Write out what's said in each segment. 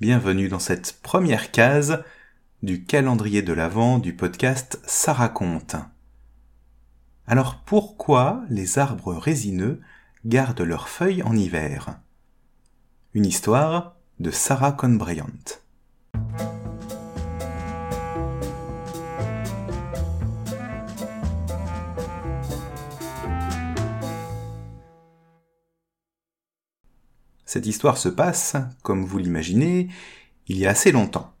Bienvenue dans cette première case du calendrier de l'Avent du podcast Ça raconte. Alors pourquoi les arbres résineux gardent leurs feuilles en hiver? Une histoire de Sarah Conbryant. Cette histoire se passe, comme vous l'imaginez, il y a assez longtemps.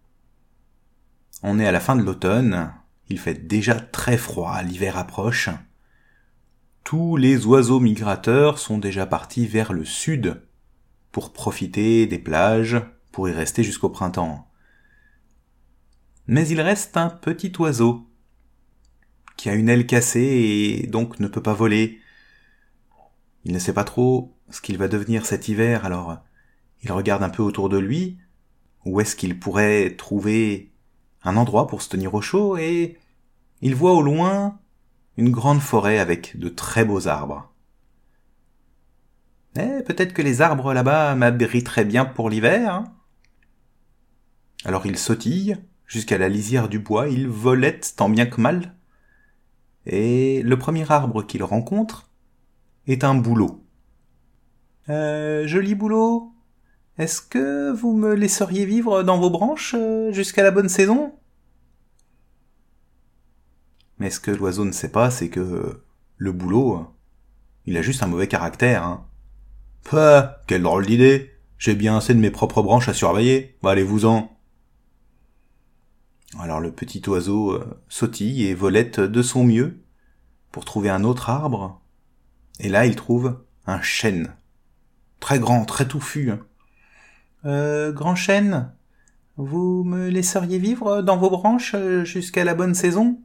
On est à la fin de l'automne, il fait déjà très froid, l'hiver approche. Tous les oiseaux migrateurs sont déjà partis vers le sud pour profiter des plages, pour y rester jusqu'au printemps. Mais il reste un petit oiseau qui a une aile cassée et donc ne peut pas voler. Il ne sait pas trop ce qu'il va devenir cet hiver, alors il regarde un peu autour de lui, où est-ce qu'il pourrait trouver un endroit pour se tenir au chaud, et il voit au loin une grande forêt avec de très beaux arbres. Eh, peut-être que les arbres là-bas m'abriteraient bien pour l'hiver. Hein. alors il sautille jusqu'à la lisière du bois, il volette tant bien que mal, et le premier arbre qu'il rencontre est un bouleau. Euh, joli boulot. Est-ce que vous me laisseriez vivre dans vos branches euh, jusqu'à la bonne saison? Mais ce que l'oiseau ne sait pas, c'est que le boulot, il a juste un mauvais caractère. Hein. Pah, quelle drôle d'idée. J'ai bien assez de mes propres branches à surveiller. Bah, allez-vous-en. Alors le petit oiseau euh, sautille et volette de son mieux pour trouver un autre arbre. Et là, il trouve un chêne très grand, très touffu. Euh, grand chêne, vous me laisseriez vivre dans vos branches euh, jusqu'à la bonne saison?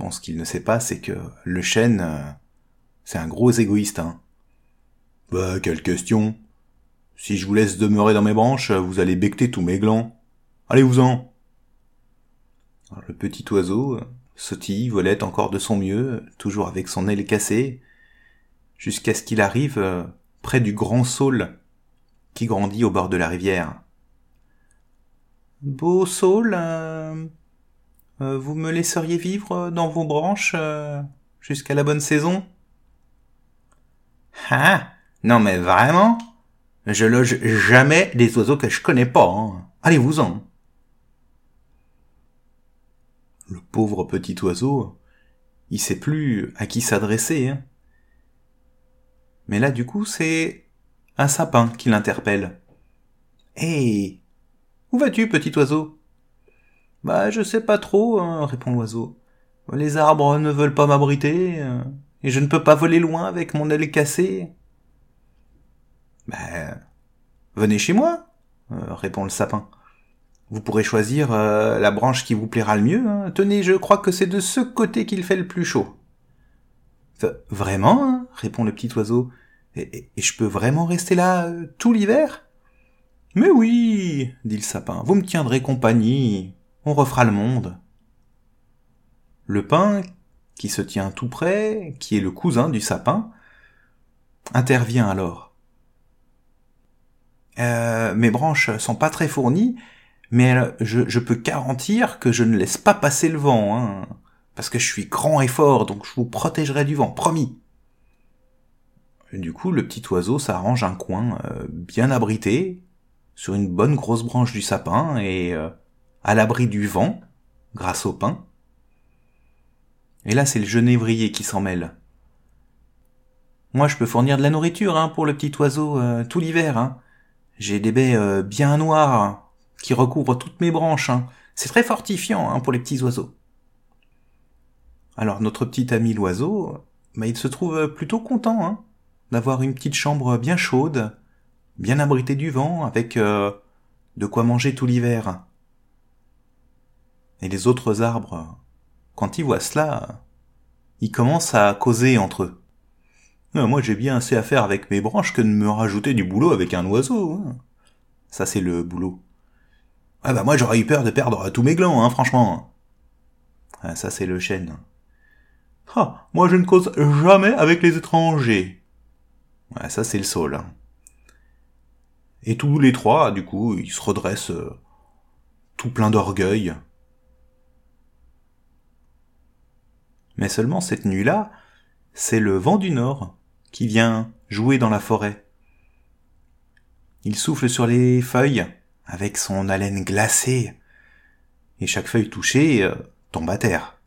Bon, ce qu'il ne sait pas, c'est que le chêne, euh, c'est un gros égoïste, hein. Bah, quelle question. Si je vous laisse demeurer dans mes branches, vous allez becter tous mes glands. Allez-vous-en. Le petit oiseau sautille, volette encore de son mieux, toujours avec son aile cassée, jusqu'à ce qu'il arrive euh, près du grand saule qui grandit au bord de la rivière. Beau saule, euh, euh, vous me laisseriez vivre dans vos branches jusqu'à la bonne saison? Ah Non mais vraiment? Je loge jamais des oiseaux que je connais pas. Hein. Allez-vous-en. Le pauvre petit oiseau, il sait plus à qui s'adresser. Hein. Mais là, du coup, c'est un sapin qui l'interpelle. Hé Où vas-tu, petit oiseau? Bah, je sais pas trop, hein, répond l'oiseau. Les arbres ne veulent pas m'abriter, euh, et je ne peux pas voler loin avec mon aile cassée. Bah, venez chez moi, euh, répond le sapin. Vous pourrez choisir euh, la branche qui vous plaira le mieux. Hein. Tenez, je crois que c'est de ce côté qu'il fait le plus chaud. Vraiment hein répond le petit oiseau. Et, je peux vraiment rester là euh, tout l'hiver? Mais oui, dit le sapin, vous me tiendrez compagnie, on refera le monde. Le pin, qui se tient tout près, qui est le cousin du sapin, intervient alors. Euh, mes branches sont pas très fournies, mais je, peux garantir que je ne laisse pas passer le vent. Hein parce que je suis grand et fort, donc je vous protégerai du vent, promis. Du coup, le petit oiseau s'arrange un coin euh, bien abrité, sur une bonne grosse branche du sapin, et euh, à l'abri du vent, grâce au pain. Et là, c'est le genévrier qui s'en mêle. Moi, je peux fournir de la nourriture hein, pour le petit oiseau euh, tout l'hiver. Hein. J'ai des baies bien noires qui recouvrent toutes mes branches. Hein. C'est très fortifiant hein, pour les petits oiseaux. Alors notre petit ami l'oiseau, bah, il se trouve plutôt content hein, d'avoir une petite chambre bien chaude, bien abritée du vent, avec euh, de quoi manger tout l'hiver. Et les autres arbres, quand ils voient cela, ils commencent à causer entre eux. Ah, moi j'ai bien assez à faire avec mes branches que de me rajouter du boulot avec un oiseau. Hein. Ça c'est le boulot. Ah bah moi j'aurais eu peur de perdre tous mes glands, hein, franchement. Ah, ça c'est le chêne. Ah, moi je ne cause jamais avec les étrangers. Ouais, ça c'est le saule. Et tous les trois, du coup, ils se redressent euh, tout plein d'orgueil. Mais seulement cette nuit-là, c'est le vent du nord qui vient jouer dans la forêt. Il souffle sur les feuilles avec son haleine glacée, et chaque feuille touchée euh, tombe à terre.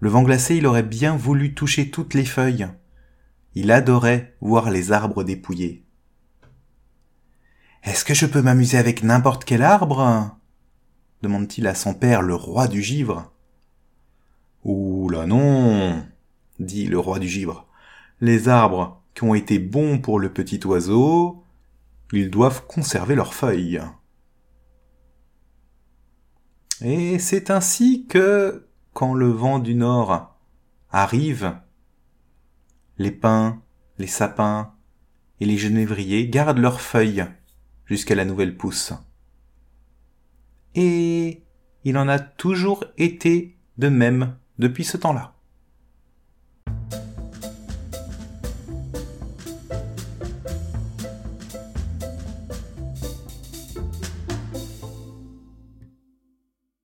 Le vent glacé, il aurait bien voulu toucher toutes les feuilles. Il adorait voir les arbres dépouillés. Est-ce que je peux m'amuser avec n'importe quel arbre? demande-t-il à son père, le roi du givre. Ouh non, dit le roi du givre. Les arbres qui ont été bons pour le petit oiseau, ils doivent conserver leurs feuilles. Et c'est ainsi que, quand le vent du nord arrive, les pins, les sapins et les genévriers gardent leurs feuilles jusqu'à la nouvelle pousse. Et il en a toujours été de même depuis ce temps-là.